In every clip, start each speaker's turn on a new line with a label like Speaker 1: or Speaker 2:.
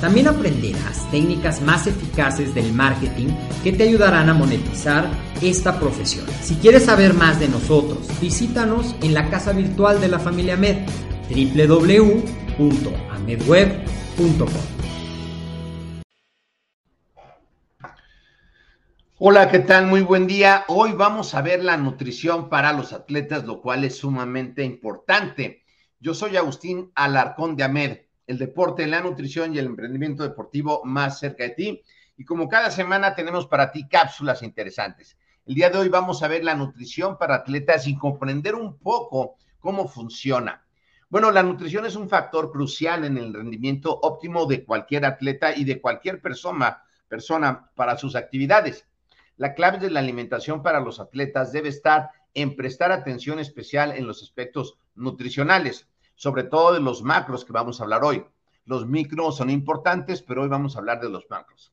Speaker 1: También aprenderás técnicas más eficaces del marketing que te ayudarán a monetizar esta profesión. Si quieres saber más de nosotros, visítanos en la casa virtual de la familia Med, www.amedweb.com.
Speaker 2: Hola, ¿qué tal? Muy buen día. Hoy vamos a ver la nutrición para los atletas, lo cual es sumamente importante. Yo soy Agustín Alarcón de Amed, el deporte, la nutrición y el emprendimiento deportivo más cerca de ti. Y como cada semana tenemos para ti cápsulas interesantes. El día de hoy vamos a ver la nutrición para atletas y comprender un poco cómo funciona. Bueno, la nutrición es un factor crucial en el rendimiento óptimo de cualquier atleta y de cualquier persona, persona para sus actividades. La clave de la alimentación para los atletas debe estar en prestar atención especial en los aspectos nutricionales, sobre todo de los macros que vamos a hablar hoy. Los micros son importantes, pero hoy vamos a hablar de los macros.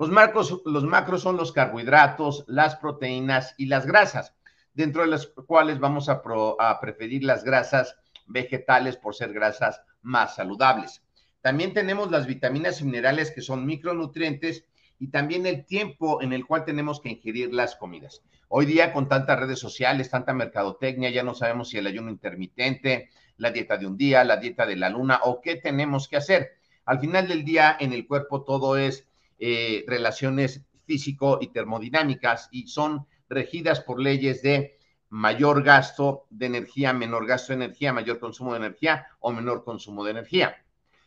Speaker 2: Los, macros, los macros son los carbohidratos, las proteínas y las grasas, dentro de las cuales vamos a, a preferir las grasas vegetales por ser grasas más saludables. También tenemos las vitaminas y minerales que son micronutrientes y también el tiempo en el cual tenemos que ingerir las comidas. Hoy día con tantas redes sociales, tanta mercadotecnia, ya no sabemos si el ayuno intermitente, la dieta de un día, la dieta de la luna o qué tenemos que hacer. Al final del día en el cuerpo todo es eh, relaciones físico y termodinámicas y son regidas por leyes de mayor gasto de energía, menor gasto de energía, mayor consumo de energía o menor consumo de energía.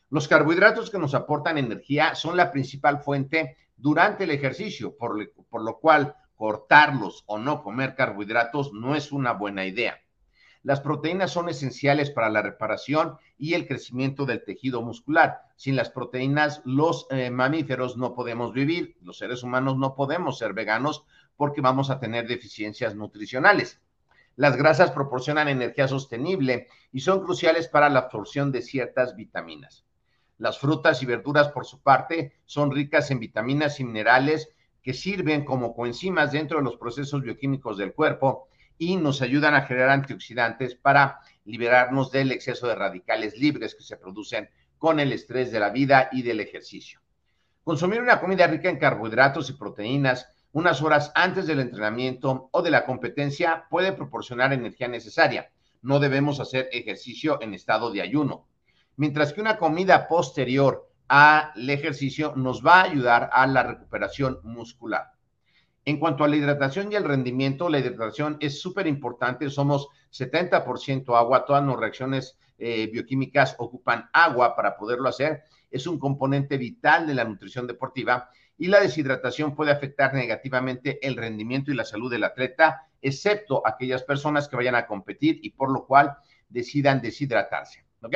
Speaker 2: Los carbohidratos que nos aportan energía son la principal fuente durante el ejercicio, por, lo cual cortarlos o no comer carbohidratos no es una buena idea. Las proteínas son esenciales para la reparación y el crecimiento del tejido muscular. Sin las proteínas, los eh, mamíferos no podemos vivir, los seres humanos no podemos ser veganos porque vamos a tener deficiencias nutricionales. Las grasas proporcionan energía sostenible y son cruciales para la absorción de ciertas vitaminas. Las frutas y verduras, por su parte, son ricas en vitaminas y minerales que sirven como coenzimas dentro de los procesos bioquímicos del cuerpo y nos ayudan a generar antioxidantes para liberarnos del exceso de radicales libres que se producen con el estrés de la vida y del ejercicio. Consumir una comida rica en carbohidratos y proteínas unas horas antes del entrenamiento o de la competencia puede proporcionar energía necesaria. No debemos hacer ejercicio en estado de ayuno mientras que una comida posterior al ejercicio nos va a ayudar a la recuperación muscular. En cuanto a la hidratación y el rendimiento, la hidratación es súper importante. Somos 70% agua, todas las reacciones eh, bioquímicas ocupan agua para poderlo hacer. Es un componente vital de la nutrición deportiva y la deshidratación puede afectar negativamente el rendimiento y la salud del atleta, excepto aquellas personas que vayan a competir y por lo cual decidan deshidratarse. ¿Ok?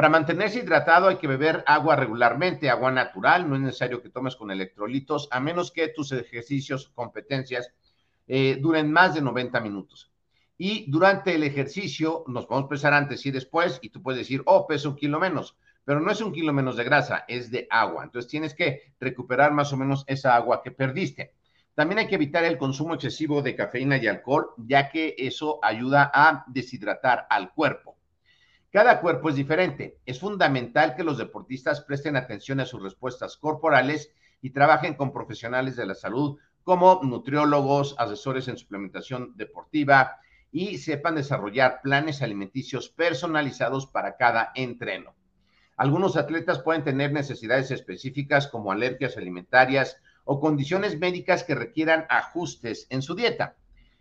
Speaker 2: Para mantenerse hidratado hay que beber agua regularmente, agua natural, no es necesario que tomes con electrolitos, a menos que tus ejercicios, competencias eh, duren más de 90 minutos. Y durante el ejercicio nos podemos pesar antes y después y tú puedes decir, oh, peso un kilo menos, pero no es un kilo menos de grasa, es de agua. Entonces tienes que recuperar más o menos esa agua que perdiste. También hay que evitar el consumo excesivo de cafeína y alcohol, ya que eso ayuda a deshidratar al cuerpo. Cada cuerpo es diferente. Es fundamental que los deportistas presten atención a sus respuestas corporales y trabajen con profesionales de la salud como nutriólogos, asesores en suplementación deportiva, y sepan desarrollar planes alimenticios personalizados para cada entreno. Algunos atletas pueden tener necesidades específicas como alergias alimentarias o condiciones médicas que requieran ajustes en su dieta.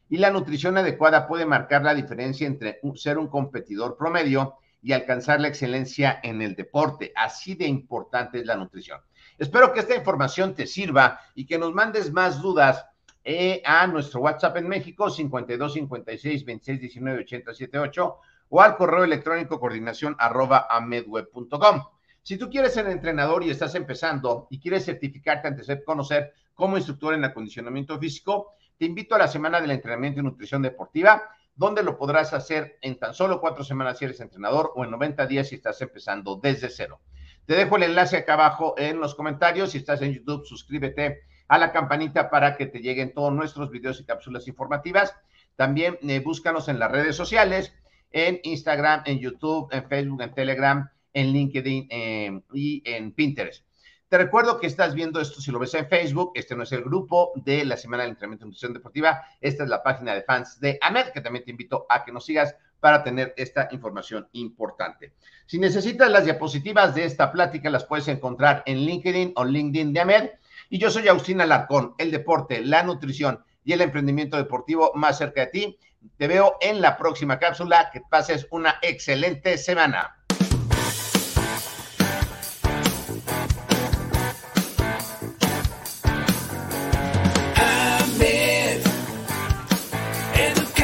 Speaker 2: Y la nutrición adecuada puede marcar la diferencia entre ser un competidor promedio y alcanzar la excelencia en el deporte. Así de importante es la nutrición. Espero que esta información te sirva y que nos mandes más dudas eh, a nuestro WhatsApp en México, 52 56 26 19 80 78, o al correo electrónico coordinación arroba amedweb.com. Si tú quieres ser entrenador y estás empezando y quieres certificarte antes de conocer como instructor en acondicionamiento físico, te invito a la semana del entrenamiento y nutrición deportiva, donde lo podrás hacer en tan solo cuatro semanas si eres entrenador o en 90 días si estás empezando desde cero. Te dejo el enlace acá abajo en los comentarios. Si estás en YouTube, suscríbete a la campanita para que te lleguen todos nuestros videos y cápsulas informativas. También eh, búscanos en las redes sociales, en Instagram, en YouTube, en Facebook, en Telegram, en LinkedIn eh, y en Pinterest. Te recuerdo que estás viendo esto si lo ves en Facebook. Este no es el grupo de la Semana del Entrenamiento y Nutrición Deportiva. Esta es la página de fans de AMED, que también te invito a que nos sigas para tener esta información importante. Si necesitas las diapositivas de esta plática, las puedes encontrar en LinkedIn o LinkedIn de AMED y yo soy Agustín Alarcón, el deporte, la nutrición y el emprendimiento deportivo más cerca de ti. Te veo en la próxima cápsula. Que pases una excelente semana.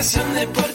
Speaker 3: Educación deportiva.